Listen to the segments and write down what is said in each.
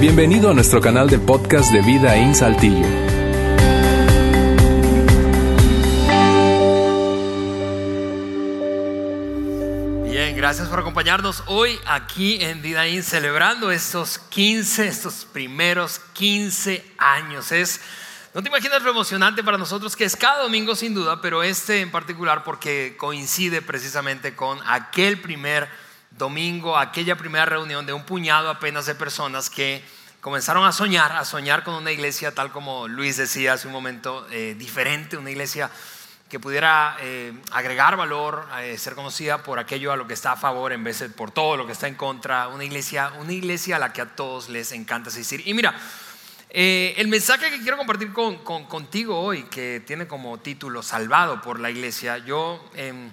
Bienvenido a nuestro canal de podcast de Vida en Saltillo. Bien, gracias por acompañarnos hoy aquí en Vida In, celebrando estos 15, estos primeros 15 años. Es, no te imaginas lo emocionante para nosotros que es cada domingo sin duda, pero este en particular porque coincide precisamente con aquel primer domingo, aquella primera reunión de un puñado apenas de personas que comenzaron a soñar, a soñar con una iglesia tal como Luis decía hace un momento, eh, diferente, una iglesia que pudiera eh, agregar valor, eh, ser conocida por aquello a lo que está a favor en vez de por todo lo que está en contra, una iglesia, una iglesia a la que a todos les encanta asistir. Y mira, el mensaje que quiero compartir con, contigo hoy, que tiene como título Salvado por la iglesia, yo em,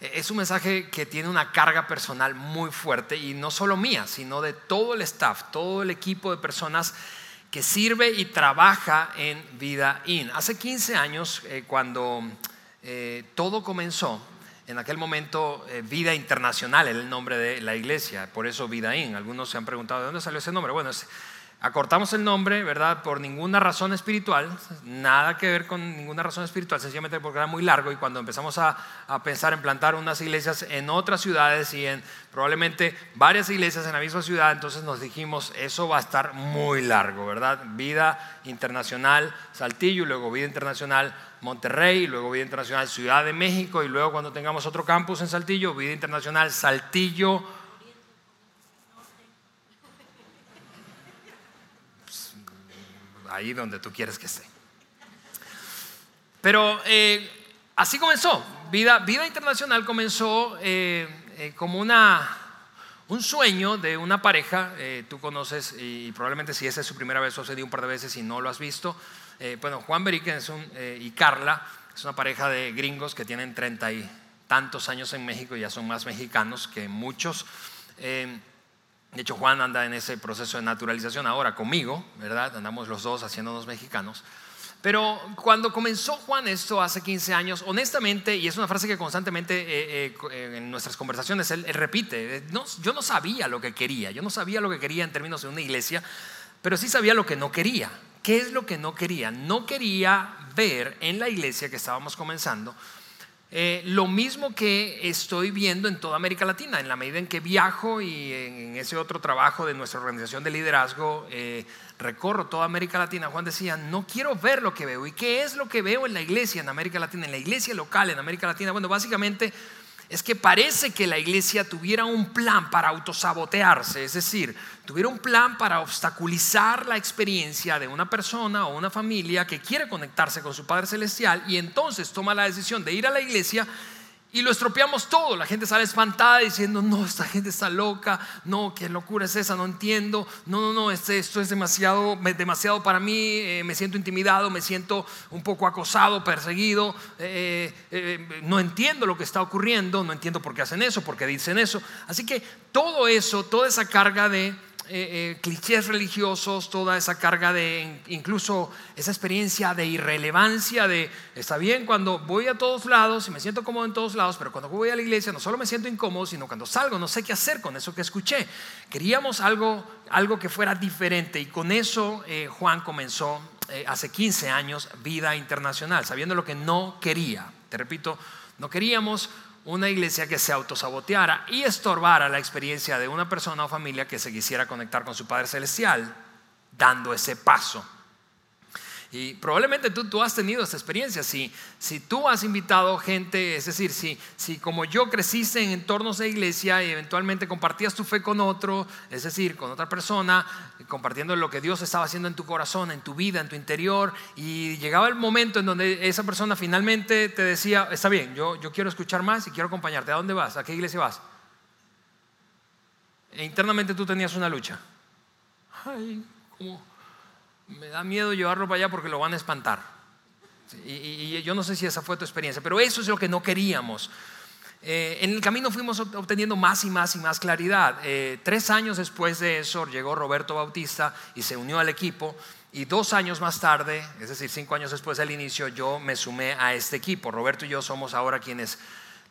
es un mensaje que tiene una carga personal muy fuerte y no solo mía, sino de todo el staff, todo el equipo de personas que sirve y trabaja en Vida In. Hace 15 años, eh, cuando eh, todo comenzó, en aquel momento eh, Vida Internacional era el nombre de la iglesia, por eso Vida In. Algunos se han preguntado de dónde salió ese nombre. Bueno, es Acortamos el nombre, ¿verdad? Por ninguna razón espiritual, nada que ver con ninguna razón espiritual, sencillamente porque era muy largo y cuando empezamos a, pensar en plantar unas iglesias en otras ciudades y en probablemente varias iglesias en la misma ciudad, entonces nos dijimos, eso va a estar muy largo, ¿verdad? Vida Internacional Saltillo, luego Vida Internacional Monterrey, luego Vida Internacional Ciudad de México y luego cuando tengamos otro campus en Saltillo, Vida Internacional Saltillo ahí donde tú quieres que esté. Pero eh, así comenzó. Vida, vida Internacional comenzó eh, eh, como una, un sueño de una pareja. tú conoces, y, probablemente si esa es su primera vez, sucedió un par de veces y no lo has visto. bueno, Juan Beriken y Carla es una pareja de gringos que tienen treinta y tantos años en México, ya son más mexicanos que muchos. De hecho, Juan anda en ese proceso de naturalización ahora conmigo, ¿verdad? Andamos los dos haciéndonos mexicanos. Pero cuando comenzó Juan esto hace 15 años, honestamente, y es una frase que constantemente eh, eh, en nuestras conversaciones él, repite, yo no sabía lo que quería, yo no sabía lo que quería en términos de una iglesia, pero sí sabía lo que no quería. ¿Qué es lo que no quería? No quería ver en la iglesia que estábamos comenzando eh, lo mismo que estoy viendo en toda América Latina, en la medida en que viajo y en, ese otro trabajo de nuestra organización de liderazgo, eh, recorro toda América Latina, Juan decía, no quiero ver lo que veo. ¿Y qué es lo que veo en la iglesia en América Latina, en la iglesia local en América Latina? Bueno, básicamente es que parece que la iglesia tuviera un plan para autosabotearse, es decir, tuviera un plan para obstaculizar la experiencia de una persona o una familia que quiere conectarse con su Padre Celestial y entonces toma la decisión de ir a la iglesia y lo estropeamos todo. La gente sale espantada diciendo, no, esta gente está loca, no, qué locura es esa, no entiendo, no, no, no, este, esto es demasiado, demasiado para mí, eh, me siento intimidado, me siento un poco acosado, perseguido, eh, eh, no entiendo lo que está ocurriendo, no entiendo por qué hacen eso, por qué dicen eso. Así que todo eso, toda esa carga de eh, eh, clichés religiosos, toda esa carga de incluso esa experiencia de irrelevancia, de está bien cuando voy a todos lados y me siento cómodo en todos lados, pero cuando voy a la iglesia no solo me siento incómodo, sino cuando salgo no sé qué hacer con eso que escuché. Queríamos algo, algo que fuera diferente y con eso eh, Juan comenzó hace 15 años Vida Internacional, sabiendo lo que no quería. Te repito, no queríamos una iglesia que se autosaboteara y estorbara la experiencia de una persona o familia que se quisiera conectar con su Padre Celestial, dando ese paso. Y probablemente tú, tú has tenido esta experiencia. Si, si tú has invitado gente, es decir, si, si como yo creciste en entornos de iglesia y eventualmente compartías tu fe con otro, es decir, con otra persona, compartiendo lo que Dios estaba haciendo en tu corazón, en tu vida, en tu interior, y llegaba el momento en donde esa persona finalmente te decía, está bien, yo, yo quiero escuchar más y quiero acompañarte. ¿A dónde vas? ¿A qué iglesia vas? E internamente tú tenías una lucha. Ay, ¿cómo? Me da miedo llevarlo para allá porque lo van a espantar. Y, yo no sé si esa fue tu experiencia, pero eso es lo que no queríamos. Eh, en el camino fuimos obteniendo más y más y más claridad. Eh, tres años después de eso llegó Roberto Bautista y se unió al equipo. Y dos años más tarde, es decir, cinco años después del inicio, yo me sumé a este equipo. Roberto y yo somos ahora quienes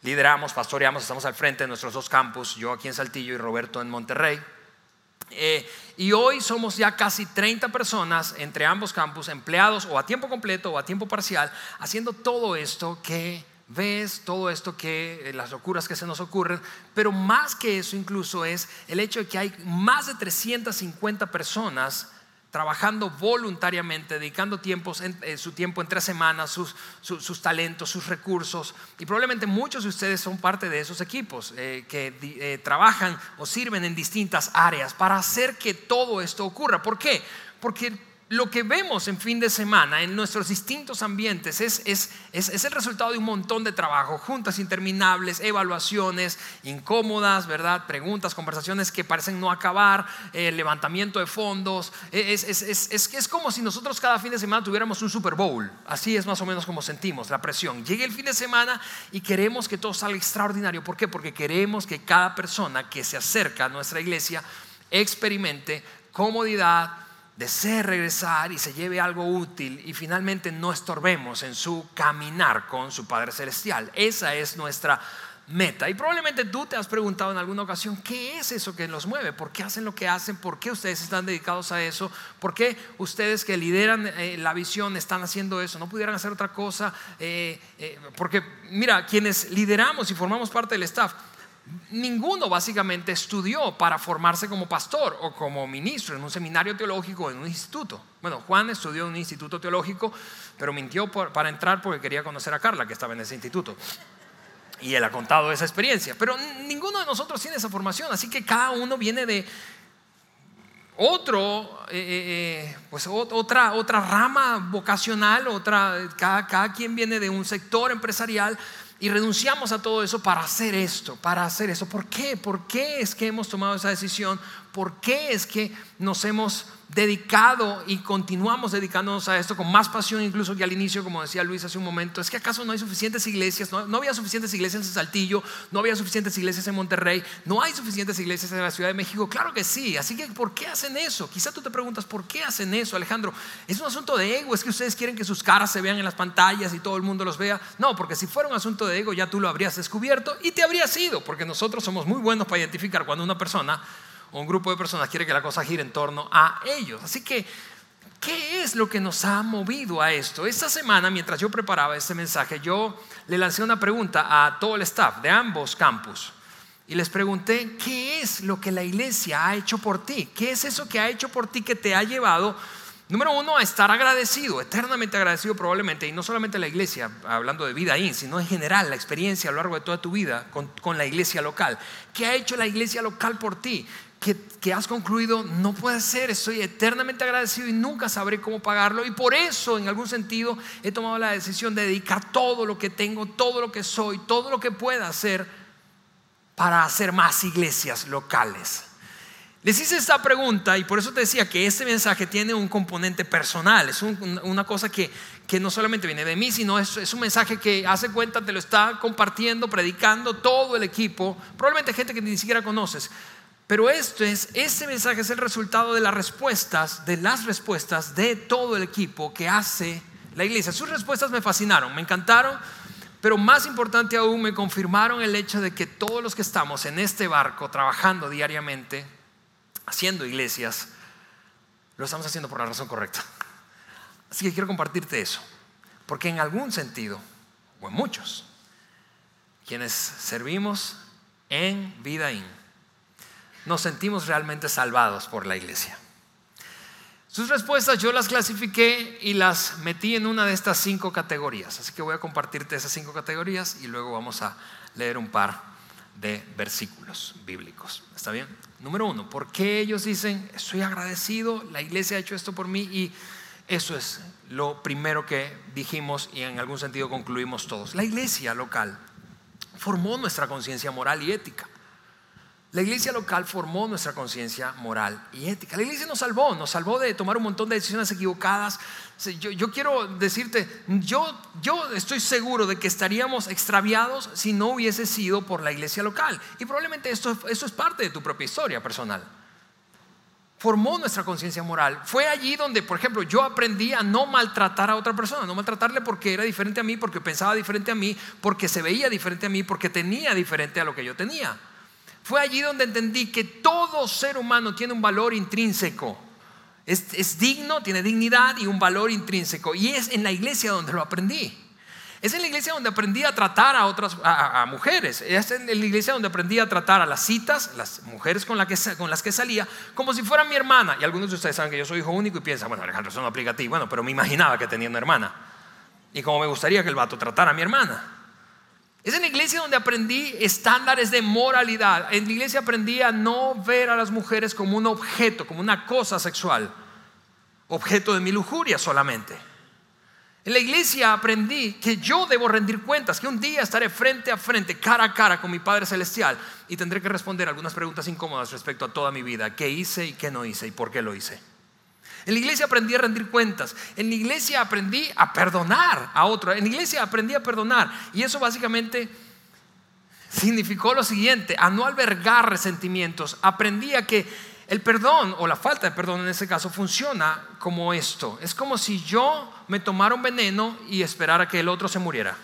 lideramos, pastoreamos, estamos al frente de nuestros dos campus, yo aquí en Saltillo y Roberto en Monterrey. Eh, y hoy somos ya casi 30 personas entre ambos campus, empleados o a tiempo completo o a tiempo parcial, haciendo todo esto que ves, todo esto que, eh, las locuras que se nos ocurren, pero más que eso incluso es el hecho de que hay más de 350 personas trabajando voluntariamente, dedicando tiempos eh, su tiempo en tres semanas, sus, talentos, sus recursos. Y probablemente muchos de ustedes son parte de esos equipos eh, que eh, trabajan o sirven en distintas áreas para hacer que todo esto ocurra. ¿Por qué? Porque lo que vemos en fin de semana en nuestros distintos ambientes es, es, el resultado de un montón de trabajo, juntas interminables, evaluaciones incómodas, ¿verdad? Preguntas, conversaciones que parecen no acabar, eh, levantamiento de fondos. Es, es, como si nosotros cada fin de semana tuviéramos un Super Bowl. Así es más o menos como sentimos la presión. Llega el fin de semana y queremos que todo salga extraordinario. ¿Por qué? Porque queremos que cada persona que se acerca a nuestra iglesia experimente comodidad, desee regresar y se lleve algo útil y finalmente no estorbemos en su caminar con su Padre Celestial. Esa es nuestra meta. Y probablemente tú te has preguntado en alguna ocasión, ¿qué es eso que los mueve? ¿Por qué hacen lo que hacen? ¿Por qué ustedes están dedicados a eso? ¿Por qué ustedes que lideran eh, la visión están haciendo eso? ¿No pudieran hacer otra cosa? Eh, eh, porque mira, quienes lideramos y formamos parte del staff, ninguno básicamente estudió para formarse como pastor o como ministro en un seminario teológico o en un instituto. Bueno, Juan estudió en un instituto teológico, pero mintió para entrar porque quería conocer a Carla, que estaba en ese instituto. Y él ha contado esa experiencia. Pero ninguno de nosotros tiene esa formación, así que cada uno viene de otro, eh, eh, eh, pues otra, otra rama vocacional, otra, cada, cada quien viene de un sector empresarial y renunciamos a todo eso para hacer esto, para hacer eso. ¿Por qué? ¿Por qué es que hemos tomado esa decisión? ¿Por qué es que nos hemos dedicado y continuamos dedicándonos a esto con más pasión incluso que al inicio, como decía Luis hace un momento. ¿Es que acaso no hay suficientes iglesias? No, había suficientes iglesias en Saltillo, no había suficientes iglesias en Monterrey, no hay suficientes iglesias en la Ciudad de México. Claro que sí. Así que, ¿por qué hacen eso? Quizá tú te preguntas, ¿por qué hacen eso, Alejandro? ¿Es un asunto de ego? ¿Es que ustedes quieren que sus caras se vean en las pantallas y todo el mundo los vea? No, porque si fuera un asunto de ego ya tú lo habrías descubierto y te habrías ido, porque nosotros somos muy buenos para identificar cuando una persona un grupo de personas quiere que la cosa gire en torno a ellos. Así que, ¿qué es lo que nos ha movido a esto? Esta semana, mientras yo preparaba este mensaje, yo le lancé una pregunta a todo el staff de ambos campus. Y les pregunté, ¿qué es lo que la iglesia ha hecho por ti? ¿Qué es eso que ha hecho por ti que te ha llevado, número uno, a estar agradecido, eternamente agradecido probablemente, y no solamente la iglesia, hablando de vida ahí, sino en general, la experiencia a lo largo de toda tu vida con, con la iglesia local? ¿Qué ha hecho la iglesia local por ti? Que, has concluido, no puede ser, estoy eternamente agradecido y nunca sabré cómo pagarlo. Y por eso, en algún sentido, he tomado la decisión de dedicar todo lo que tengo, todo lo que soy, todo lo que pueda hacer para hacer más iglesias locales. Les hice esta pregunta y por eso te decía que este mensaje tiene un componente personal, es una cosa que, que, no solamente viene de mí, sino es, es, un mensaje que hace cuenta, te lo está compartiendo, predicando todo el equipo, probablemente gente que ni siquiera conoces. Pero esto es, ese mensaje es el resultado de las respuestas, de las respuestas de todo el equipo que hace la iglesia. Sus respuestas me fascinaron, me encantaron, pero más importante aún me confirmaron el hecho de que todos los que estamos en este barco trabajando diariamente, haciendo iglesias, lo estamos haciendo por la razón correcta. Así que quiero compartirte eso, porque en algún sentido, o en muchos, quienes servimos en vida nos sentimos realmente salvados por la iglesia. Sus respuestas yo las clasifiqué y las metí en una de estas cinco categorías. Así que voy a compartirte esas cinco categorías y luego vamos a leer un par de versículos bíblicos. ¿Está bien? Número uno, ¿por qué ellos dicen, estoy agradecido, la iglesia ha hecho esto por mí? Y eso es lo primero que dijimos y en algún sentido concluimos todos. La iglesia local formó nuestra conciencia moral y ética. La iglesia local formó nuestra conciencia moral y ética. La iglesia nos salvó, nos salvó de tomar un montón de decisiones equivocadas. Yo, quiero decirte, yo, yo estoy seguro de que estaríamos extraviados si no hubiese sido por la iglesia local. Y probablemente esto, esto es parte de tu propia historia personal. Formó nuestra conciencia moral. Fue allí donde, por ejemplo, yo aprendí a no maltratar a otra persona, no maltratarle porque era diferente a mí, porque pensaba diferente a mí, porque se veía diferente a mí, porque tenía diferente a lo que yo tenía. Fue allí donde entendí que todo ser humano tiene un valor intrínseco. Es, digno, tiene dignidad y un valor intrínseco. Y es en la iglesia donde lo aprendí. Es en la iglesia donde aprendí a tratar a otras a, mujeres. Es en la iglesia donde aprendí a tratar a las citas, las mujeres con, que, con las que salía, como si fueran mi hermana. Y algunos de ustedes saben que yo soy hijo único y piensan, bueno, Alejandro, eso no aplica a ti. Bueno, pero me imaginaba que tenía una hermana. Y como me gustaría que el vato tratara a mi hermana. Es en la iglesia donde aprendí estándares de moralidad. En la iglesia aprendí a no ver a las mujeres como un objeto, como una cosa sexual, objeto de mi lujuria solamente. En la iglesia aprendí que yo debo rendir cuentas, que un día estaré frente a frente, cara a cara con mi Padre Celestial y tendré que responder algunas preguntas incómodas respecto a toda mi vida, qué hice y qué no hice y por qué lo hice. En la iglesia aprendí a rendir cuentas. En la iglesia aprendí a perdonar a otro. En la iglesia aprendí a perdonar. Y eso básicamente significó lo siguiente, a no albergar resentimientos. Aprendí a que el perdón o la falta de perdón en ese caso funciona como esto. Es como si yo me tomara un veneno y esperara que el otro se muriera.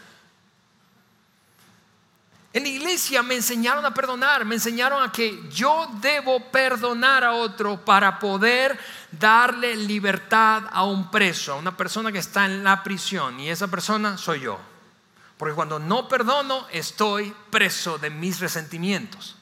En la iglesia me enseñaron a perdonar, me enseñaron a que yo debo perdonar a otro para poder darle libertad a un preso, a una persona que está en la prisión. Y esa persona soy yo. Porque cuando no perdono, estoy preso de mis resentimientos.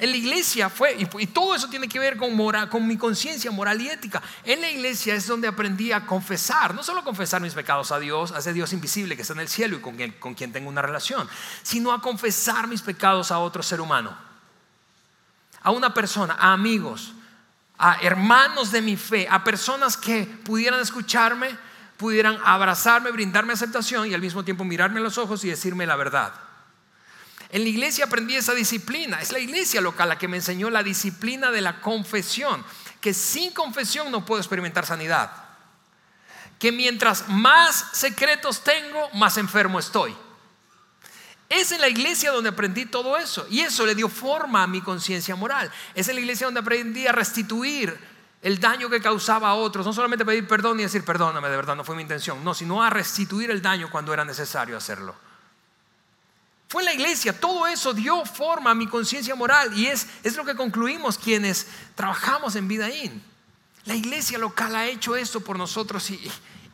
En la iglesia fue, y, todo eso tiene que ver con, con mi conciencia moral y ética. En la iglesia es donde aprendí a confesar, no solo confesar mis pecados a Dios, a ese Dios invisible que está en el cielo y con quien, con quien tengo una relación, sino a confesar mis pecados a otro ser humano, a una persona, a amigos, a hermanos de mi fe, a personas que pudieran escucharme, pudieran abrazarme, brindarme aceptación y al mismo tiempo mirarme a los ojos y decirme la verdad. En la iglesia aprendí esa disciplina. Es la iglesia local la que me enseñó la disciplina de la confesión. Que sin confesión no puedo experimentar sanidad. Que mientras más secretos tengo, más enfermo estoy. Es en la iglesia donde aprendí todo eso. Y eso le dio forma a mi conciencia moral. Es en la iglesia donde aprendí a restituir el daño que causaba a otros. No solamente pedir perdón y decir perdóname, de verdad no fue mi intención. No, sino a restituir el daño cuando era necesario hacerlo. Fue la iglesia, todo eso dio forma a mi conciencia moral y es, es lo que concluimos quienes trabajamos en Vidaín. La iglesia local ha hecho esto por nosotros y,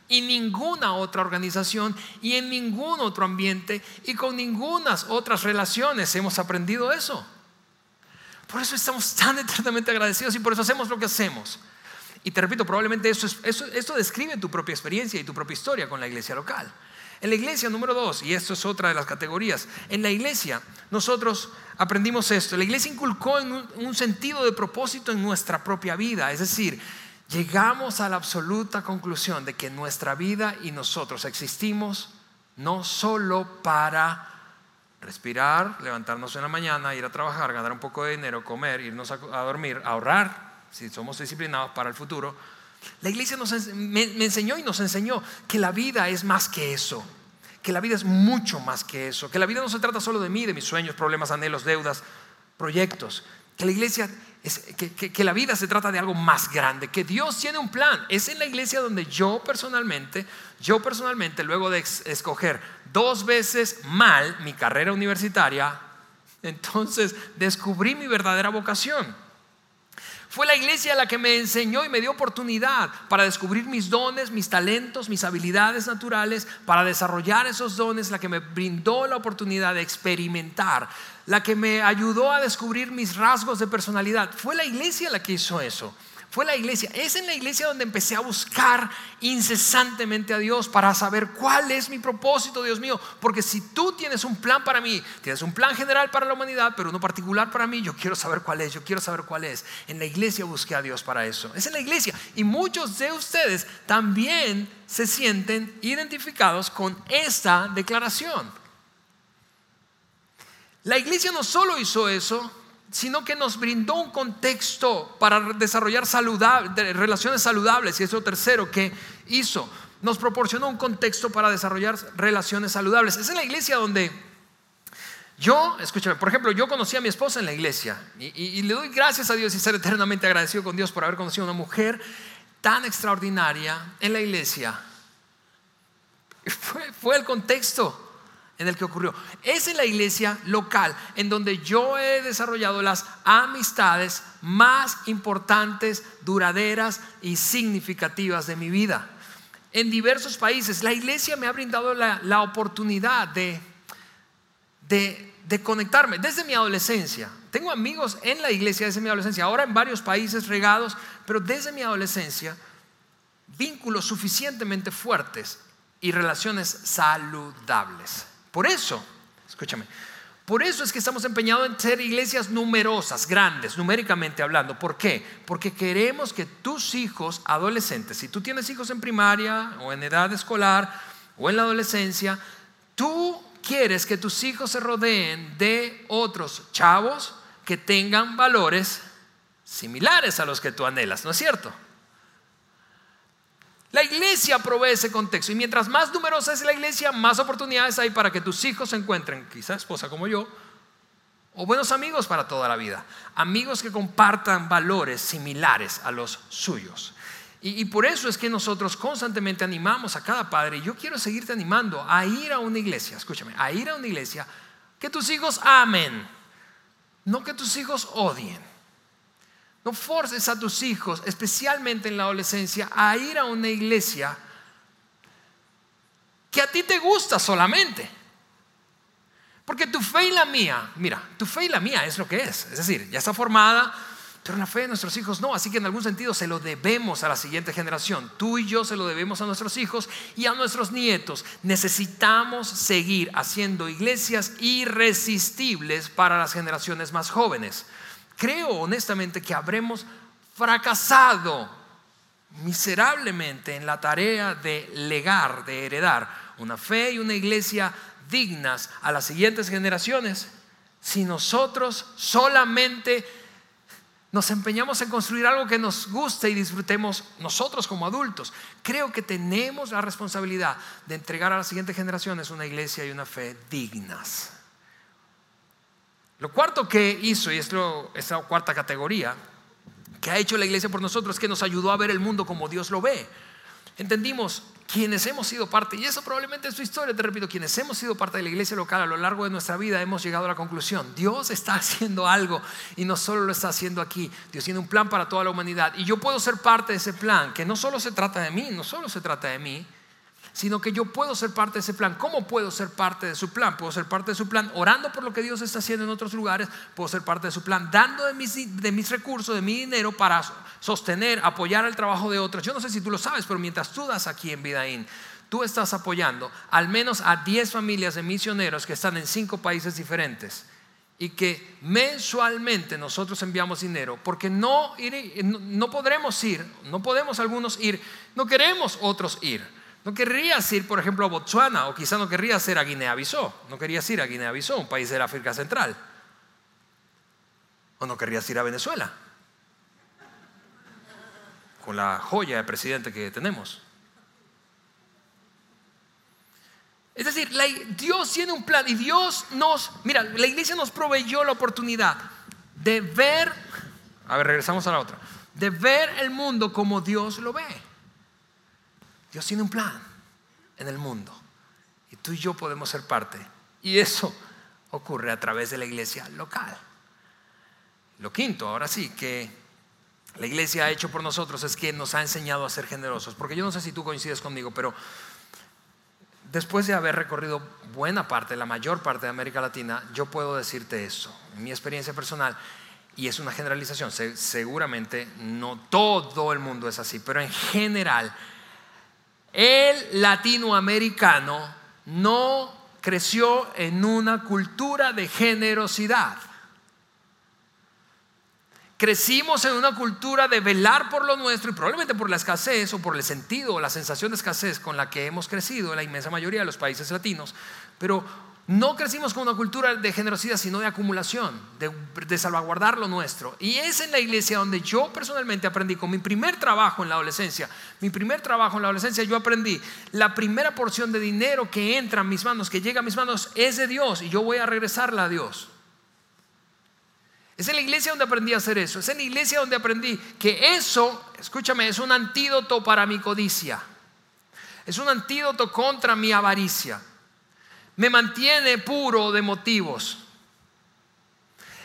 y ninguna otra organización y en ningún otro ambiente y con ninguna otras relaciones hemos aprendido eso. Por eso estamos tan eternamente agradecidos y por eso hacemos lo que hacemos. Y te repito, probablemente eso, eso, esto describe tu propia experiencia y tu propia historia con la iglesia local. En la iglesia, número dos, y esto es otra de las categorías, en la iglesia nosotros aprendimos esto. La iglesia inculcó en un, sentido de propósito en nuestra propia vida, es decir, llegamos a la absoluta conclusión de que nuestra vida y nosotros existimos no solo para respirar, levantarnos en la mañana, ir a trabajar, ganar un poco de dinero, comer, irnos a dormir, ahorrar, si somos disciplinados para el futuro, la iglesia me, enseñó y nos enseñó que la vida es más que eso, que la vida es mucho más que eso, que la vida no se trata solo de mí, de mis sueños, problemas, anhelos, deudas, proyectos, que la iglesia es, que, la vida se trata de algo más grande, que Dios tiene un plan. Es en la iglesia donde yo personalmente, yo personalmente, luego de escoger dos veces mal mi carrera universitaria, entonces descubrí mi verdadera vocación. Fue la iglesia la que me enseñó y me dio oportunidad para descubrir mis dones, mis talentos, mis habilidades naturales, para desarrollar esos dones, la que me brindó la oportunidad de experimentar, la que me ayudó a descubrir mis rasgos de personalidad. Fue la iglesia la que hizo eso fue la iglesia. Es en la iglesia donde empecé a buscar incesantemente a Dios para saber cuál es mi propósito, Dios mío. Porque si tú tienes un plan para mí, tienes un plan general para la humanidad, pero uno particular para mí, yo quiero saber cuál es, yo quiero saber cuál es. En la iglesia busqué a Dios para eso. Es en la iglesia. Y muchos de ustedes también se sienten identificados con esta declaración. La iglesia no solo hizo eso, sino que nos brindó un contexto para desarrollar relaciones saludables. Y eso tercero que hizo, nos proporcionó un contexto para desarrollar relaciones saludables. Es en la iglesia donde yo, escúchame, por ejemplo, yo conocí a mi esposa en la iglesia y, le doy gracias a Dios y ser eternamente agradecido con Dios por haber conocido a una mujer tan extraordinaria en la iglesia. Fue, fue el contexto en el que ocurrió. Es en la iglesia local en donde yo he desarrollado las amistades más importantes, duraderas y significativas de mi vida. En diversos países, la iglesia me ha brindado la, oportunidad de, de, de conectarme desde mi adolescencia. Tengo amigos en la iglesia desde mi adolescencia, ahora en varios países regados, pero desde mi adolescencia, vínculos suficientemente fuertes y relaciones saludables. Por eso, escúchame, por eso es que estamos empeñados en ser iglesias numerosas, grandes, numéricamente hablando. ¿Por qué? Porque queremos que tus hijos adolescentes, si tú tienes hijos en primaria o en edad escolar o en la adolescencia, tú quieres que tus hijos se rodeen de otros chavos que tengan valores similares a los que tú anhelas, ¿no es cierto? La iglesia provee ese contexto y mientras más numerosa es la iglesia, más oportunidades hay para que tus hijos se encuentren, quizá esposa como yo, o buenos amigos para toda la vida, amigos que compartan valores similares a los suyos. Y, por eso es que nosotros constantemente animamos a cada padre, y yo quiero seguirte animando a ir a una iglesia, escúchame, a ir a una iglesia que tus hijos amen, no que tus hijos odien. No forces a tus hijos, especialmente en la adolescencia, a ir a una iglesia que a ti te gusta solamente. Porque tu fe y la mía, mira, tu fe y la mía es lo que es. Es decir, ya está formada, pero la fe de nuestros hijos no. Así que en algún sentido se lo debemos a la siguiente generación. Tú y yo se lo debemos a nuestros hijos y a nuestros nietos. Necesitamos seguir haciendo iglesias irresistibles para las generaciones más jóvenes creo honestamente que habremos fracasado miserablemente en la tarea de legar, de heredar una fe y una iglesia dignas a las siguientes generaciones si nosotros solamente nos empeñamos en construir algo que nos guste y disfrutemos nosotros como adultos. Creo que tenemos la responsabilidad de entregar a las siguientes generaciones una iglesia y una fe dignas. Lo cuarto que hizo, y es esta cuarta categoría, que ha hecho la iglesia por nosotros, es que nos ayudó a ver el mundo como Dios lo ve. Entendimos quienes hemos sido parte, y eso probablemente es su historia, te repito, quienes hemos sido parte de la iglesia local a lo largo de nuestra vida hemos llegado a la conclusión, Dios está haciendo algo y no solo lo está haciendo aquí, Dios tiene un plan para toda la humanidad y yo puedo ser parte de ese plan, que no solo se trata de mí, no solo se trata de mí, sino que yo puedo ser parte de ese plan. ¿Cómo puedo ser parte de su plan? Puedo ser parte de su plan orando por lo que Dios está haciendo en otros lugares, puedo ser parte de su plan dando de mis, de mis recursos, de mi dinero para sostener, apoyar el trabajo de otros. Yo no sé si tú lo sabes, pero mientras tú das aquí en Vidaín, tú estás apoyando al menos a 10 familias de misioneros que están en 5 países diferentes y que mensualmente nosotros enviamos dinero porque no, no podremos ir, no podemos algunos ir, no queremos otros ir. No querrías ir, por ejemplo, a Botswana o quizá no querrías ir a Guinea-Bissau. No querías ir a Guinea-Bissau, un país de la África Central. O no querrías ir a Venezuela. Con la joya de presidente que tenemos. Es decir, Dios tiene un plan y Dios nos, mira, la iglesia nos proveyó la oportunidad de ver, a ver, regresamos a la otra, de ver el mundo como Dios lo ve. Dios tiene un plan en el mundo y tú y yo podemos ser parte. Y eso ocurre a través de la iglesia local. Lo quinto, ahora sí, que la iglesia ha hecho por nosotros es que nos ha enseñado a ser generosos. Porque yo no sé si tú coincides conmigo, pero después de haber recorrido buena parte, la mayor parte de América Latina, yo puedo decirte eso, en mi experiencia personal, y es una generalización, seguramente no todo el mundo es así, pero en general el latinoamericano no creció en una cultura de generosidad. Crecimos en una cultura de velar por lo nuestro y probablemente por la escasez o por el sentido o la sensación de escasez con la que hemos crecido en la inmensa mayoría de los países latinos, pero no crecimos con una cultura de generosidad, sino de acumulación, de, salvaguardar lo nuestro. Y es en la iglesia donde yo personalmente aprendí, con mi primer trabajo en la adolescencia, mi primer trabajo en la adolescencia, yo aprendí, la primera porción de dinero que entra a mis manos, que llega a mis manos, es de Dios y yo voy a regresarla a Dios. Es en la iglesia donde aprendí a hacer eso. Es en la iglesia donde aprendí que eso, escúchame, es un antídoto para mi codicia. Es un antídoto contra mi avaricia. Me mantiene puro de motivos.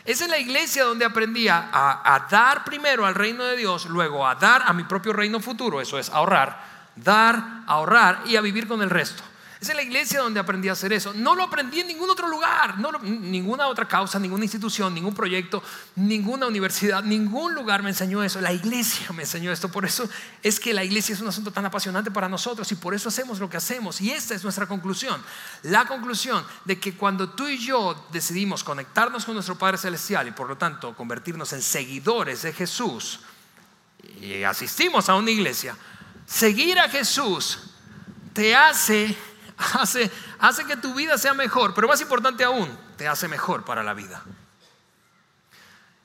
Es en la iglesia donde aprendí a, a, dar primero al reino de Dios, luego a dar a mi propio reino futuro, eso es ahorrar, dar, ahorrar y a vivir con el resto. Es la iglesia donde aprendí a hacer eso. No lo aprendí en ningún otro lugar, ninguna otra causa, ninguna institución, ningún proyecto, ninguna universidad, ningún lugar me enseñó eso. La iglesia me enseñó esto. Por eso es que la iglesia es un asunto tan apasionante para nosotros y por eso hacemos lo que hacemos. Y esta es nuestra conclusión. La conclusión de que cuando tú y yo decidimos conectarnos con nuestro Padre Celestial y por lo tanto convertirnos en seguidores de Jesús y asistimos a una iglesia, seguir a Jesús te hace hace, que tu vida sea mejor, pero más importante aún, te hace mejor para la vida.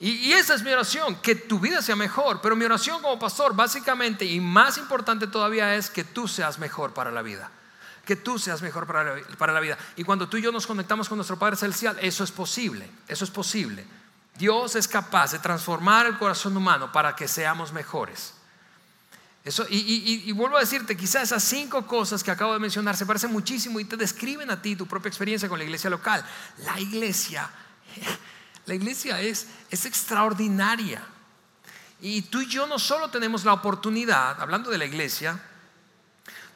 Y, y, esa es mi oración, que tu vida sea mejor. Pero mi oración como pastor, básicamente, y más importante todavía, es que tú seas mejor para la vida. Que tú seas mejor para la, para la vida. Y cuando tú y yo nos conectamos con nuestro Padre Celestial, eso es posible. Eso es posible. Dios es capaz de transformar el corazón humano para que seamos mejores y, vuelvo a decirte, quizás esas cinco cosas que acabo de mencionar se parecen muchísimo y te describen a ti tu propia experiencia con la iglesia local. La iglesia, la iglesia es, es extraordinaria. Y tú y yo no solo tenemos la oportunidad, hablando de la iglesia,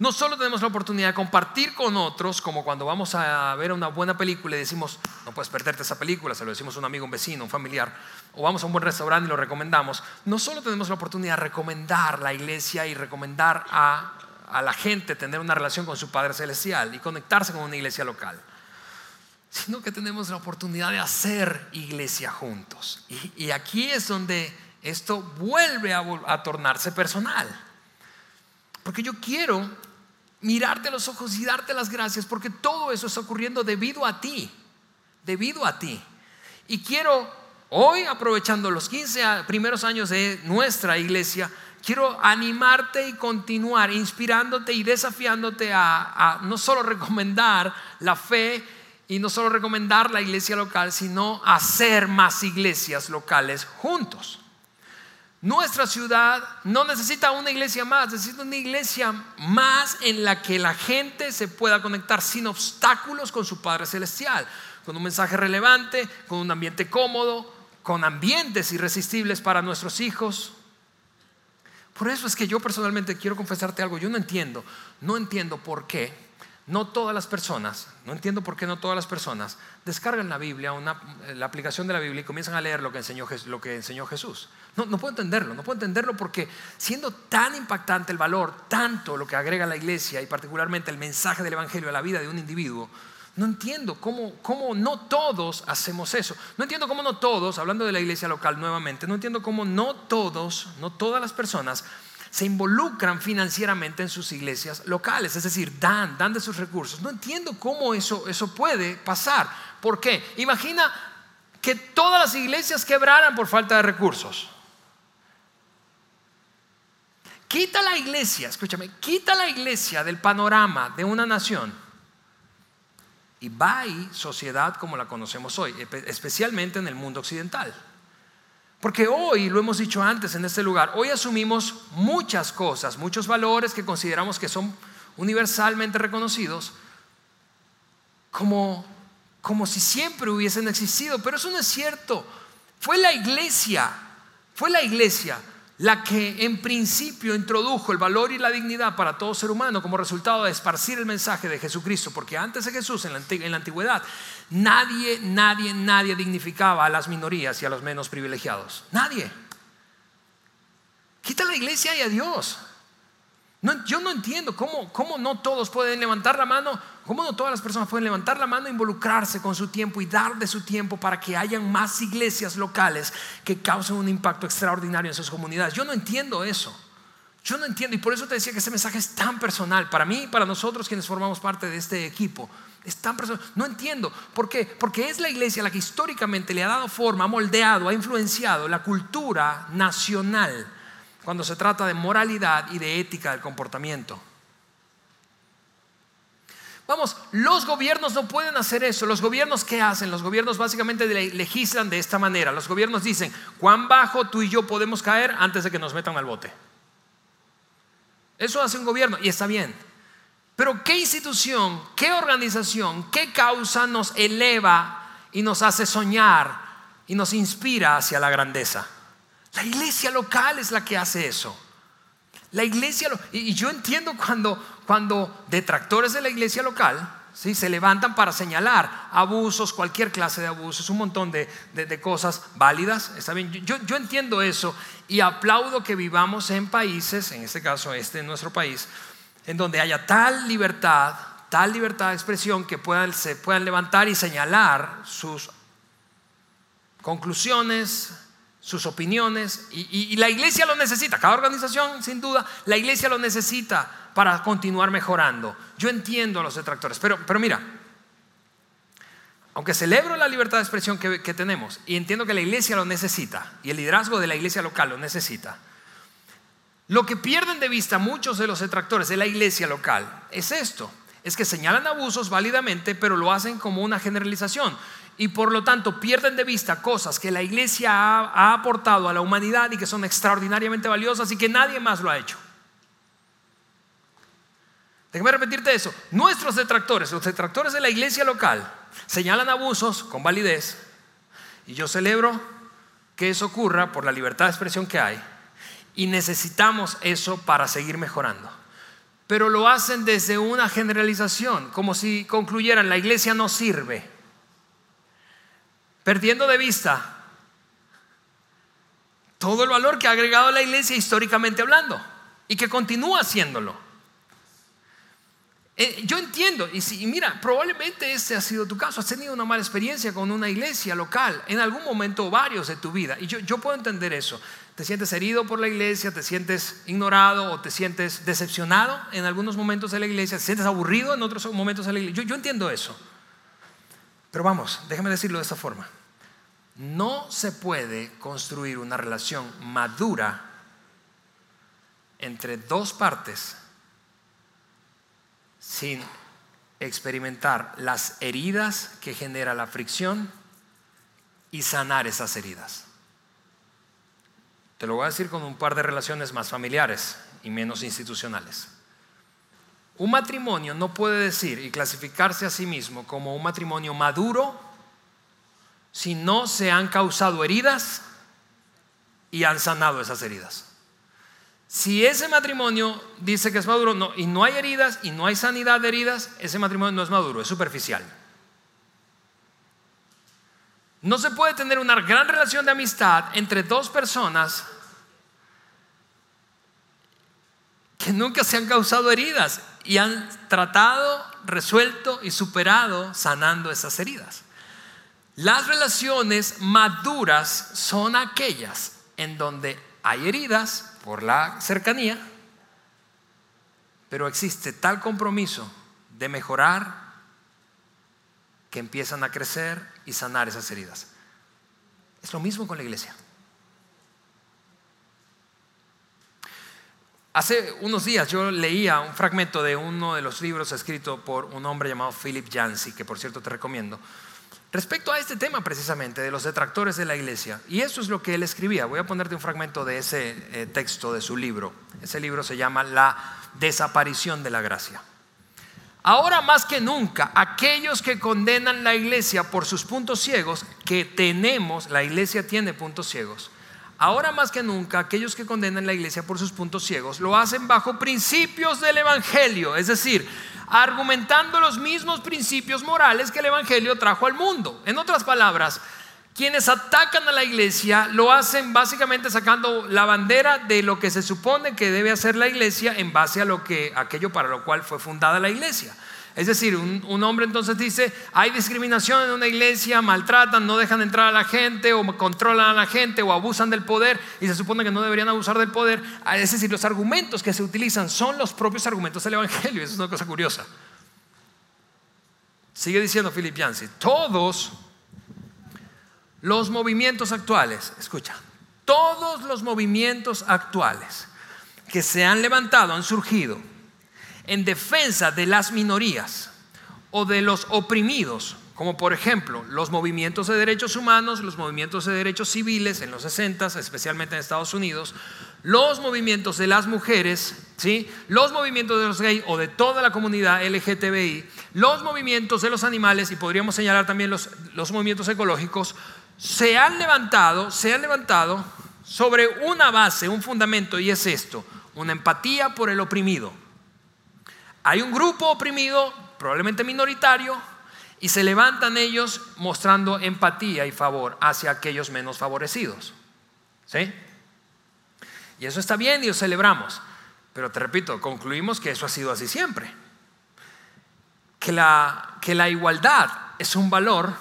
no solo tenemos la oportunidad de compartir con otros, como cuando vamos a ver una buena película y decimos, no puedes perderte esa película, se lo decimos a un amigo, un vecino, un familiar, o vamos a un buen restaurante y lo recomendamos, no solo tenemos la oportunidad de recomendar la iglesia y recomendar a, la gente tener una relación con su Padre Celestial y conectarse con una iglesia local, sino que tenemos la oportunidad de hacer iglesia juntos. Y, aquí es donde esto vuelve a, a tornarse personal. Porque yo quiero mirarte los ojos y darte las gracias porque todo eso está ocurriendo debido a ti, debido a ti. Y quiero hoy, aprovechando los 15 primeros años de nuestra iglesia, quiero animarte y continuar inspirándote y desafiándote a no solo recomendar la fe y no solo recomendar la iglesia local, sino hacer más iglesias locales juntos. Nuestra ciudad no necesita una iglesia más, necesita una iglesia más en la que la gente se pueda conectar sin obstáculos con su Padre Celestial, con un mensaje relevante, con un ambiente cómodo, con ambientes irresistibles para nuestros hijos. Por eso es que yo personalmente quiero confesarte algo, yo no entiendo, no entiendo por qué no todas las personas, no entiendo por qué no todas las personas descargan la Biblia, la aplicación de la Biblia y comienzan a leer lo que enseñó, lo que enseñó Jesús. No, no puedo entenderlo, no puedo entenderlo porque siendo tan impactante el valor, tanto lo que agrega la iglesia y particularmente el mensaje del Evangelio a la vida de un individuo, no entiendo cómo, cómo no todos hacemos eso. No entiendo cómo no todos, hablando de la iglesia local nuevamente, no entiendo cómo no todos, no todas las personas se involucran financieramente en sus iglesias locales, es decir, dan, dan de sus recursos. No entiendo cómo eso, eso puede pasar. ¿Por qué? Imagina que todas las iglesias quebraran por falta de recursos. Quita la iglesia, escúchame, quita la iglesia del panorama de una nación y va ahí sociedad como la conocemos hoy, especialmente en el mundo occidental. Porque hoy, lo hemos dicho antes en este lugar, hoy asumimos muchas cosas, muchos valores que consideramos que son universalmente reconocidos como, como si siempre hubiesen existido, pero eso no es cierto. Fue la iglesia, fue la iglesia la que en principio introdujo el valor y la dignidad para todo ser humano como resultado de esparcir el mensaje de Jesucristo, porque antes de Jesús en la, antigüedad nadie, nadie, nadie dignificaba a las minorías y a los menos privilegiados. Nadie. Quita la iglesia y a Dios yo no entiendo cómo, cómo no todos pueden levantar la mano, cómo no todas las personas pueden levantar la mano, involucrarse con su tiempo y dar de su tiempo para que hayan más iglesias locales que causen un impacto extraordinario en sus comunidades. Yo no entiendo eso. Yo no entiendo y por eso te decía que ese mensaje es tan personal para mí y para nosotros quienes formamos parte de este equipo. Es tan personal. No entiendo. ¿Por qué? Porque es la iglesia la que históricamente le ha dado forma, ha moldeado, ha influenciado la cultura nacional cuando se trata de moralidad y de ética del comportamiento. Vamos, los gobiernos no pueden hacer eso. Los gobiernos ¿qué hacen? Los gobiernos básicamente legislan de esta manera. Los gobiernos dicen, ¿cuán bajo tú y yo podemos caer antes de que nos metan al bote? Eso hace un gobierno y está bien. Pero ¿qué institución, qué organización, qué causa nos eleva y nos hace soñar y nos inspira hacia la grandeza? La iglesia local es la que hace eso. La iglesia, y yo entiendo cuando, cuando detractores de la iglesia local ¿sí? se levantan para señalar abusos, cualquier clase de abusos, un montón de, cosas válidas. ¿está bien? Yo, yo, entiendo eso y aplaudo que vivamos en países, en este caso este es nuestro país, en donde haya tal libertad, tal libertad de expresión que puedan, se puedan levantar y señalar sus conclusiones, sus opiniones, y, la iglesia lo necesita, cada organización sin duda, la iglesia lo necesita para continuar mejorando. Yo entiendo a los detractores, pero, pero mira, aunque celebro la libertad de expresión que, que tenemos y entiendo que la iglesia lo necesita y el liderazgo de la iglesia local lo necesita, lo que pierden de vista muchos de los detractores de la iglesia local es esto, es que señalan abusos válidamente, pero lo hacen como una generalización y por lo tanto pierden de vista cosas que la iglesia ha, aportado a la humanidad y que son extraordinariamente valiosas y que nadie más lo ha hecho. Déjame repetirte eso. Nuestros detractores, los detractores de la iglesia local, señalan abusos con validez y yo celebro que eso ocurra por la libertad de expresión que hay y necesitamos eso para seguir mejorando. Pero lo hacen desde una generalización, como si concluyeran, la iglesia no sirve, perdiendo de vista todo el valor que ha agregado la iglesia históricamente hablando y que continúa haciéndolo. Eh, yo entiendo, y, si, mira, probablemente este ha sido tu caso, has tenido una mala experiencia con una iglesia local en algún momento o varios de tu vida, y yo, yo puedo entender eso. Te sientes herido por la iglesia, te sientes ignorado o te sientes decepcionado en algunos momentos de la iglesia, te sientes aburrido en otros momentos de la iglesia. Yo, yo entiendo eso. Pero vamos, déjame decirlo de esta forma. No se puede construir una relación madura entre dos partes sin experimentar las heridas que genera la fricción y sanar esas heridas. Te lo voy a decir con un par de relaciones más familiares y menos institucionales. Un matrimonio no puede decir y clasificarse a sí mismo como un matrimonio maduro si no se han causado heridas y han sanado esas heridas. Si ese matrimonio dice que es maduro y no hay heridas y no hay sanidad de heridas, ese matrimonio no es maduro, es superficial. No se puede tener una gran relación de amistad entre dos personas que nunca se han causado heridas y han tratado, resuelto y superado sanando esas heridas. Las relaciones maduras son aquellas en donde hay heridas por la cercanía, pero existe tal compromiso de mejorar que empiezan a crecer y sanar esas heridas. Es lo mismo con la iglesia. Hace unos días yo leía un fragmento de uno de los libros escrito por un hombre llamado Philip Yancey, que por cierto te recomiendo, respecto a este tema precisamente de los detractores de la iglesia. Y eso es lo que él escribía. Voy a ponerte un fragmento de ese eh, texto de su libro. Ese libro se llama La desaparición de la gracia. Ahora más que nunca, aquellos que condenan la iglesia por sus puntos ciegos, que tenemos, la iglesia tiene puntos ciegos, ahora más que nunca, aquellos que condenan la iglesia por sus puntos ciegos, lo hacen bajo principios del Evangelio, es decir, argumentando los mismos principios morales que el Evangelio trajo al mundo. En otras palabras, quienes atacan a la iglesia lo hacen básicamente sacando la bandera de lo que se supone que debe hacer la iglesia en base a lo que aquello para lo cual fue fundada la iglesia. Es decir, un, hombre entonces dice, hay discriminación en una iglesia, maltratan, no dejan entrar a la gente o controlan a la gente o abusan del poder y se supone que no deberían abusar del poder. Ah, es decir, los argumentos que se utilizan son los propios argumentos del Evangelio. Eso es una cosa curiosa. Sigue diciendo Philip Yancey, todos los movimientos actuales, escucha, todos los movimientos actuales que se han levantado, han surgido en defensa de las minorías o de los oprimidos, como por ejemplo los movimientos de derechos humanos, los movimientos de derechos civiles en los 60, especialmente en Estados Unidos, los movimientos de las mujeres, ¿sí? los movimientos de los gays o de toda la comunidad LGTBI, los movimientos de los animales y podríamos señalar también los, los movimientos ecológicos, se han levantado, se han levantado sobre una base, un fundamento, y es esto, una empatía por el oprimido. Hay un grupo oprimido, probablemente minoritario, y se levantan ellos mostrando empatía y favor hacia aquellos menos favorecidos. ¿Sí? Y eso está bien y lo celebramos. Pero te repito, concluimos que eso ha sido así siempre. Que la, que la igualdad es un valor,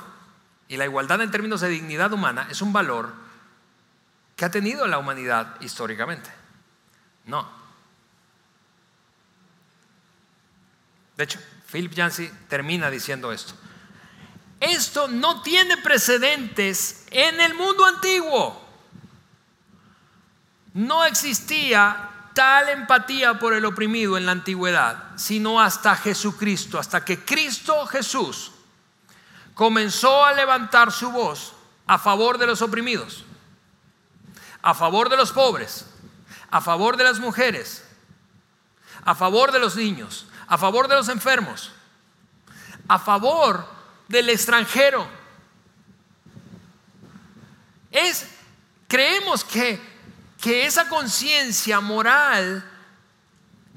y la igualdad en términos de dignidad humana es un valor que ha tenido la humanidad históricamente. No. De hecho, Philip Yancey termina diciendo esto. Esto no tiene precedentes en el mundo antiguo. No existía tal empatía por el oprimido en la antigüedad, sino hasta Jesucristo, hasta que Cristo Jesús comenzó a levantar su voz a favor de los oprimidos, a favor de los pobres, a favor de las mujeres, a favor de los niños, a favor de los enfermos, a favor del extranjero. Es, creemos que, que esa conciencia moral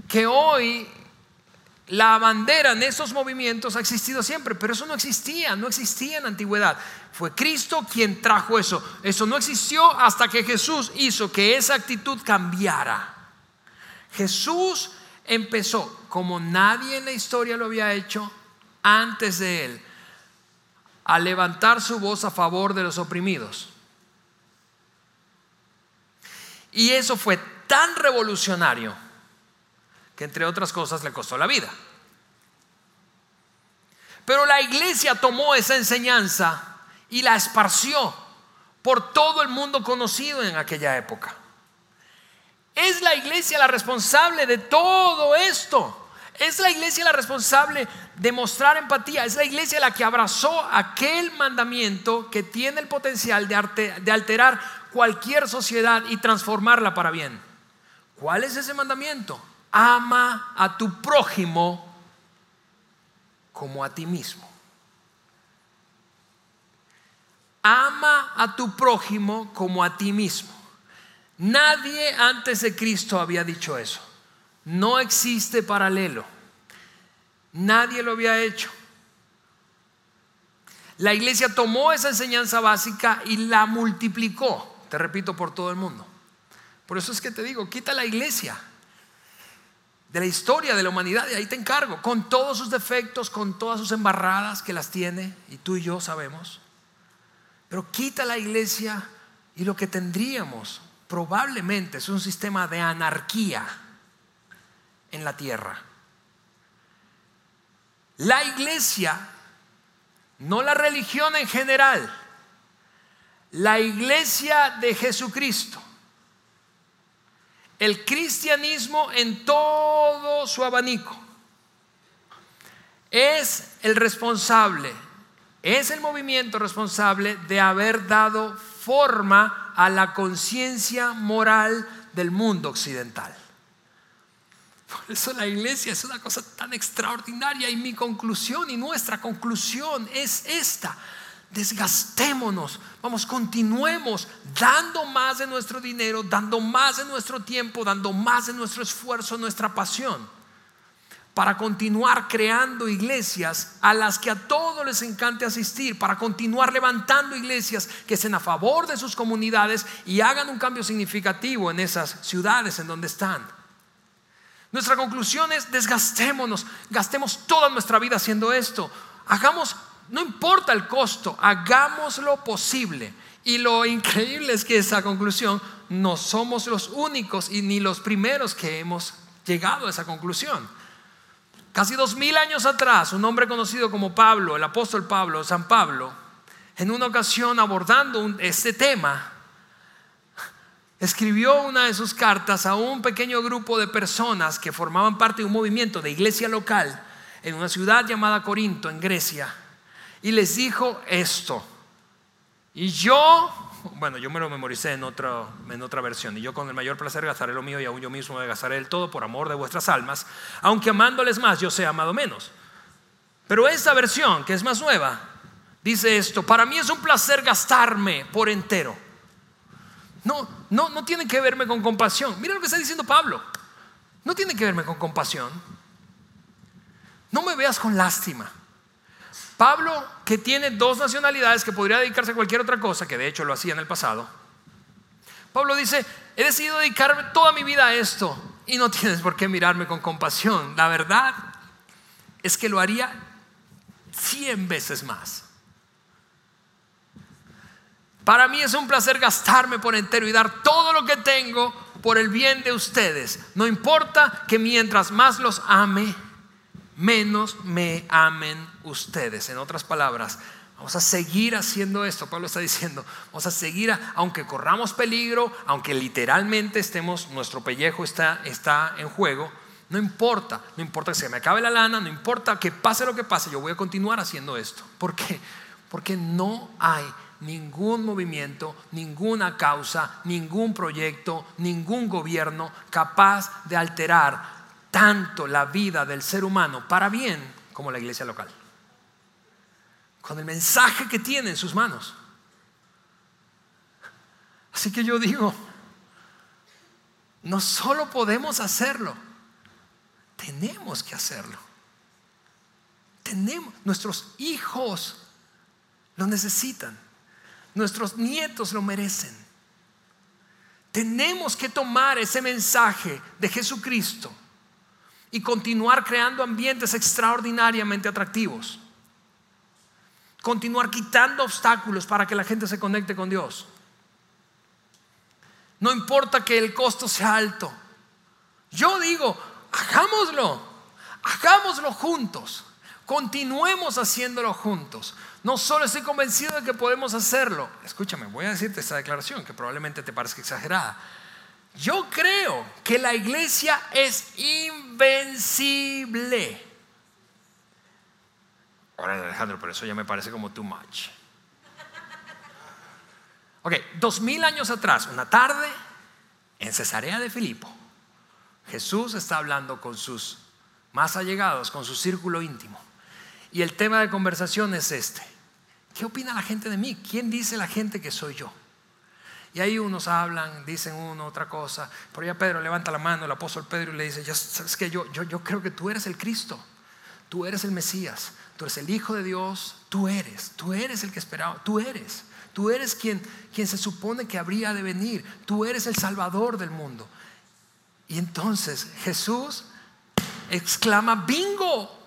que hoy la bandera en esos movimientos ha existido siempre, pero eso no existía, no existía en la antigüedad. Fue Cristo quien trajo eso. Eso no existió hasta que Jesús hizo que esa actitud cambiara. Jesús empezó, como nadie en la historia lo había hecho antes de él, a levantar su voz a favor de los oprimidos. Y eso fue tan revolucionario que entre otras cosas le costó la vida. Pero la iglesia tomó esa enseñanza y la esparció por todo el mundo conocido en aquella época. Es la iglesia la responsable de todo esto. Es la iglesia la responsable de mostrar empatía. Es la iglesia la que abrazó aquel mandamiento que tiene el potencial de alterar cualquier sociedad y transformarla para bien. ¿Cuál es ese mandamiento? Ama a tu prójimo como a ti mismo. Ama a tu prójimo como a ti mismo. Nadie antes de Cristo había dicho eso. No existe paralelo. Nadie lo había hecho. La iglesia tomó esa enseñanza básica y la multiplicó, te repito, por todo el mundo. Por eso es que te digo, quita la iglesia de la historia de la humanidad y ahí te encargo, con todos sus defectos, con todas sus embarradas que las tiene, y tú y yo sabemos. Pero quita la iglesia y lo que tendríamos probablemente es un sistema de anarquía en la tierra. La iglesia, no la religión en general, la iglesia de Jesucristo, el cristianismo en todo su abanico, es el responsable, es el movimiento responsable de haber dado forma a la conciencia moral del mundo occidental. Por eso la iglesia es una cosa tan extraordinaria y mi conclusión y nuestra conclusión es esta. Desgastémonos, vamos, continuemos dando más de nuestro dinero, dando más de nuestro tiempo, dando más de nuestro esfuerzo, nuestra pasión, para continuar creando iglesias a las que a todos les encante asistir, para continuar levantando iglesias que estén a favor de sus comunidades y hagan un cambio significativo en esas ciudades en donde están. Nuestra conclusión es desgastémonos, gastemos toda nuestra vida haciendo esto. Hagamos, no importa el costo, hagamos lo posible. Y lo increíble es que esa conclusión no somos los únicos y ni los primeros que hemos llegado a esa conclusión. Casi dos mil años atrás, un hombre conocido como Pablo, el apóstol Pablo, San Pablo, en una ocasión abordando este tema, escribió una de sus cartas a un pequeño grupo de personas que formaban parte de un movimiento de iglesia local en una ciudad llamada Corinto, en Grecia, y les dijo esto. Y yo bueno, yo me lo memoricé en otra, en otra versión, y yo con el mayor placer gastaré lo mío y aún yo mismo me gastaré el todo por amor de vuestras almas, aunque amándoles más yo sea amado menos. Pero esta versión, que es más nueva, dice esto, para mí es un placer gastarme por entero. No, no, no tiene que verme con compasión. Mira lo que está diciendo Pablo. No tiene que verme con compasión. No me veas con lástima. Pablo, que tiene dos nacionalidades, que podría dedicarse a cualquier otra cosa, que de hecho lo hacía en el pasado, Pablo dice, he decidido dedicarme toda mi vida a esto y no tienes por qué mirarme con compasión. La verdad es que lo haría cien veces más. Para mí es un placer gastarme por entero y dar todo lo que tengo por el bien de ustedes. No importa que mientras más los ame, menos me amen ustedes. En otras palabras, vamos a seguir haciendo esto. Pablo está diciendo, vamos a seguir, aunque corramos peligro, aunque literalmente estemos, nuestro pellejo está, está en juego. No importa, no importa que se me acabe la lana, no importa que pase lo que pase, yo voy a continuar haciendo esto. ¿Por qué? Porque no hay ningún movimiento, ninguna causa, ningún proyecto, ningún gobierno capaz de alterar tanto la vida del ser humano para bien como la iglesia local. Con el mensaje que tiene en sus manos. Así que yo digo, no solo podemos hacerlo, tenemos que hacerlo. Tenemos, nuestros hijos lo necesitan, nuestros nietos lo merecen. Tenemos que tomar ese mensaje de Jesucristo y continuar creando ambientes extraordinariamente atractivos. Continuar quitando obstáculos para que la gente se conecte con Dios. No importa que el costo sea alto. Yo digo, hagámoslo, hagámoslo juntos. Continuemos haciéndolo juntos. No solo estoy convencido de que podemos hacerlo. Escúchame, voy a decirte esta declaración que probablemente te parezca exagerada. Yo creo que la iglesia es invencible. Ahora Alejandro, pero eso ya me parece como too much. Ok, dos mil años atrás, una tarde, en Cesarea de Filipo, Jesús está hablando con sus más allegados, con su círculo íntimo. Y el tema de conversación es este. ¿Qué opina la gente de mí? ¿Quién dice la gente que soy yo? Y ahí unos hablan, dicen uno, otra cosa. Por allá Pedro levanta la mano, el apóstol Pedro y le dice, yo, ¿sabes yo, yo, yo creo que tú eres el Cristo, tú eres el Mesías, tú eres el Hijo de Dios, tú eres, tú eres el que esperaba, tú eres. Tú eres quien, quien se supone que habría de venir. Tú eres el Salvador del mundo. Y entonces Jesús exclama, bingo,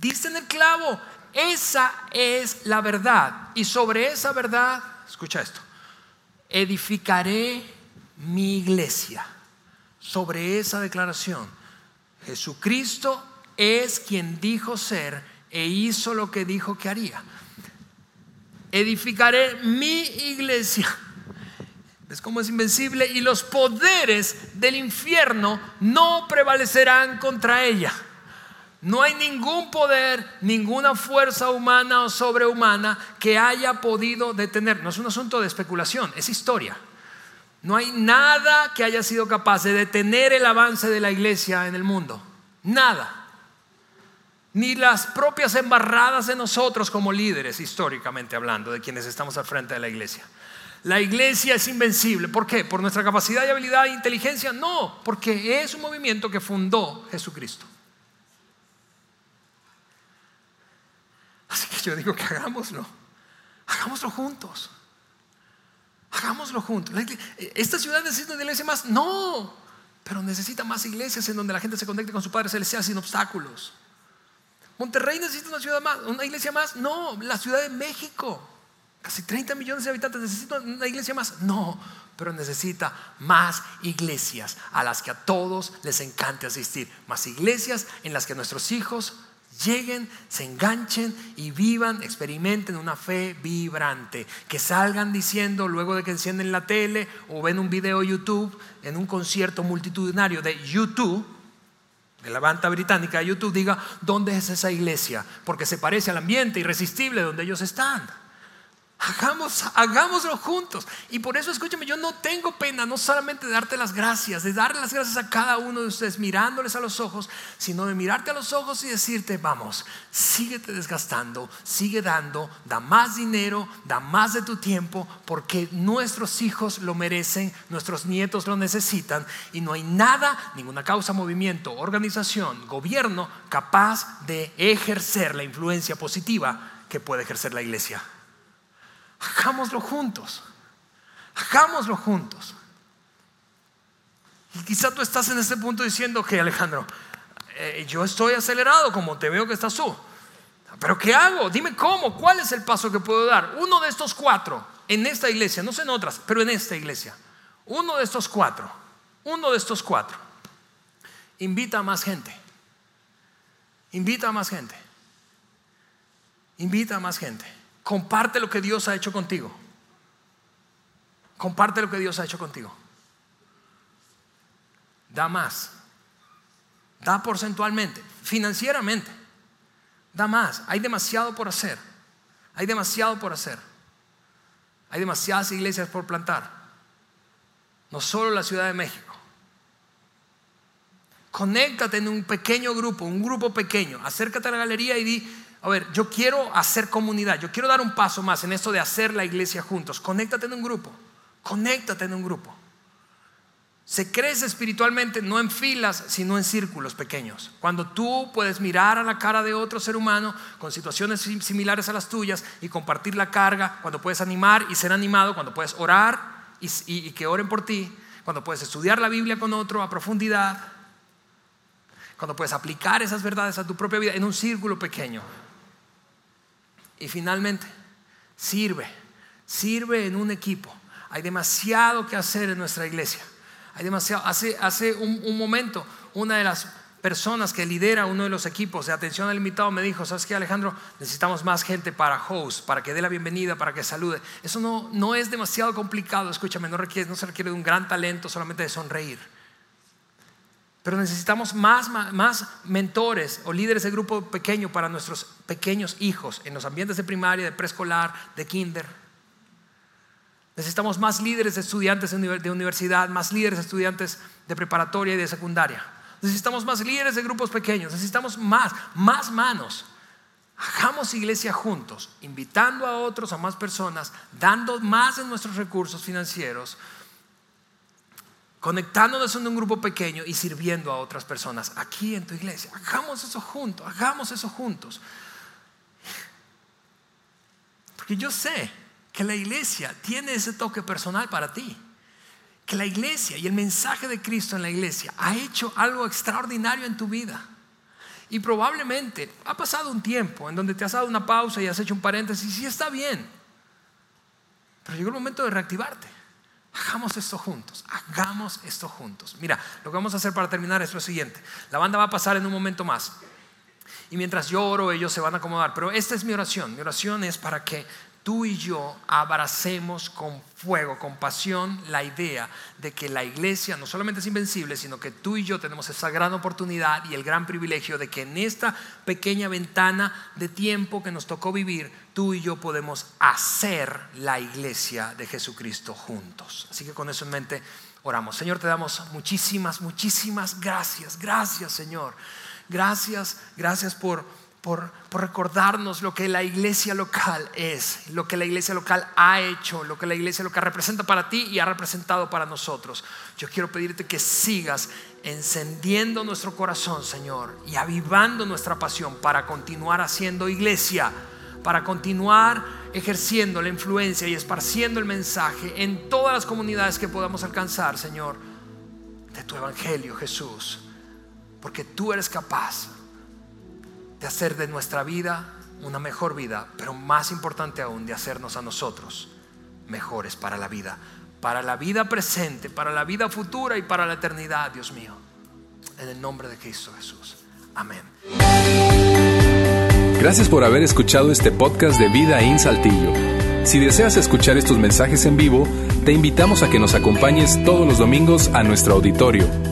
dice en el clavo, esa es la verdad. Y sobre esa verdad, escucha esto, edificaré mi iglesia. Sobre esa declaración, Jesucristo es quien dijo ser e hizo lo que dijo que haría. Edificaré mi iglesia. Es como es invencible y los poderes del infierno no prevalecerán contra ella. No hay ningún poder, ninguna fuerza humana o sobrehumana que haya podido detener. No es un asunto de especulación, es historia. No hay nada que haya sido capaz de detener el avance de la iglesia en el mundo. Nada. Ni las propias embarradas de nosotros como líderes, históricamente hablando, de quienes estamos al frente de la iglesia. La iglesia es invencible. ¿Por qué? ¿Por nuestra capacidad y habilidad e inteligencia? No, porque es un movimiento que fundó Jesucristo. Así que yo digo que hagámoslo. Hagámoslo juntos. Hagámoslo juntos. ¿Esta ciudad necesita una iglesia más? No, pero necesita más iglesias en donde la gente se conecte con su Padre Celestial sin obstáculos. Monterrey necesita una ciudad más, una iglesia más. No, la Ciudad de México, casi 30 millones de habitantes, necesita una iglesia más. No, pero necesita más iglesias a las que a todos les encante asistir. Más iglesias en las que nuestros hijos lleguen, se enganchen y vivan, experimenten una fe vibrante. Que salgan diciendo luego de que encienden la tele o ven un video YouTube en un concierto multitudinario de YouTube, de la banda británica de YouTube, diga, ¿dónde es esa iglesia? Porque se parece al ambiente irresistible donde ellos están. Hagamos, hagámoslo juntos. Y por eso, escúchame, yo no tengo pena no solamente de darte las gracias, de darle las gracias a cada uno de ustedes mirándoles a los ojos, sino de mirarte a los ojos y decirte, vamos, síguete desgastando, sigue dando, da más dinero, da más de tu tiempo, porque nuestros hijos lo merecen, nuestros nietos lo necesitan y no hay nada, ninguna causa, movimiento, organización, gobierno capaz de ejercer la influencia positiva que puede ejercer la iglesia. Hagámoslo juntos. Hagámoslo juntos. Y quizá tú estás en ese punto diciendo que Alejandro, eh, yo estoy acelerado como te veo que estás tú. Pero ¿qué hago? Dime cómo, cuál es el paso que puedo dar. Uno de estos cuatro, en esta iglesia, no sé en otras, pero en esta iglesia. Uno de estos cuatro, uno de estos cuatro. Invita a más gente. Invita a más gente. Invita a más gente. Comparte lo que Dios ha hecho contigo. Comparte lo que Dios ha hecho contigo. Da más. Da porcentualmente, financieramente. Da más. Hay demasiado por hacer. Hay demasiado por hacer. Hay demasiadas iglesias por plantar. No solo la Ciudad de México. Conéctate en un pequeño grupo, un grupo pequeño. Acércate a la galería y di, a ver, yo quiero hacer comunidad, yo quiero dar un paso más en esto de hacer la iglesia juntos. Conéctate en un grupo, conéctate en un grupo. Se crece espiritualmente no en filas, sino en círculos pequeños. Cuando tú puedes mirar a la cara de otro ser humano con situaciones similares a las tuyas y compartir la carga, cuando puedes animar y ser animado, cuando puedes orar y, y que oren por ti, cuando puedes estudiar la Biblia con otro a profundidad, cuando puedes aplicar esas verdades a tu propia vida en un círculo pequeño. Y finalmente, sirve, sirve en un equipo. Hay demasiado que hacer en nuestra iglesia. Hay demasiado. Hace, hace un, momento, una de las personas que lidera uno de los equipos de atención al invitado me dijo, ¿sabes qué Alejandro? Necesitamos más gente para host, para que dé la bienvenida, para que salude. Eso no, no es demasiado complicado, escúchame, no, requiere, no se requiere de un gran talento, solamente de sonreír. Pero necesitamos más, más, mentores o líderes de grupo pequeño para nuestros pequeños hijos en los ambientes de primaria, de preescolar, de kinder. Necesitamos más líderes de estudiantes de universidad, más líderes de estudiantes de preparatoria y de secundaria. Necesitamos más líderes de grupos pequeños, necesitamos más, más manos. Hagamos iglesia juntos, invitando a otros, a más personas, dando más de nuestros recursos financieros conectándonos en un grupo pequeño y sirviendo a otras personas aquí en tu iglesia. Hagamos eso juntos, hagamos eso juntos. Porque yo sé que la iglesia tiene ese toque personal para ti. Que la iglesia y el mensaje de Cristo en la iglesia ha hecho algo extraordinario en tu vida. Y probablemente ha pasado un tiempo en donde te has dado una pausa y has hecho un paréntesis y está bien. Pero llegó el momento de reactivarte. Hagamos esto juntos, hagamos esto juntos. Mira, lo que vamos a hacer para terminar es lo siguiente. La banda va a pasar en un momento más. Y mientras yo oro, ellos se van a acomodar. Pero esta es mi oración. Mi oración es para que tú y yo abracemos con fuego, con pasión, la idea de que la iglesia no solamente es invencible, sino que tú y yo tenemos esa gran oportunidad y el gran privilegio de que en esta pequeña ventana de tiempo que nos tocó vivir, tú y yo podemos hacer la iglesia de Jesucristo juntos. Así que con eso en mente oramos. Señor, te damos muchísimas, muchísimas gracias. Gracias, Señor. Gracias, gracias por recordarnos lo que la iglesia local es, lo que la iglesia local ha hecho, lo que la iglesia local representa para ti y ha representado para nosotros. Yo quiero pedirte que sigas encendiendo nuestro corazón, Señor, y avivando nuestra pasión para continuar haciendo iglesia, para continuar ejerciendo la influencia y esparciendo el mensaje en todas las comunidades que podamos alcanzar, Señor, de tu evangelio, Jesús, porque tú eres capaz de hacer de nuestra vida una mejor vida, pero más importante aún, de hacernos a nosotros mejores para la vida, para la vida presente, para la vida futura y para la eternidad, Dios mío. En el nombre de Cristo Jesús. Amén. Gracias por haber escuchado este podcast de Vida en Saltillo. Si deseas escuchar estos mensajes en vivo, te invitamos a que nos acompañes todos los domingos a nuestro auditorio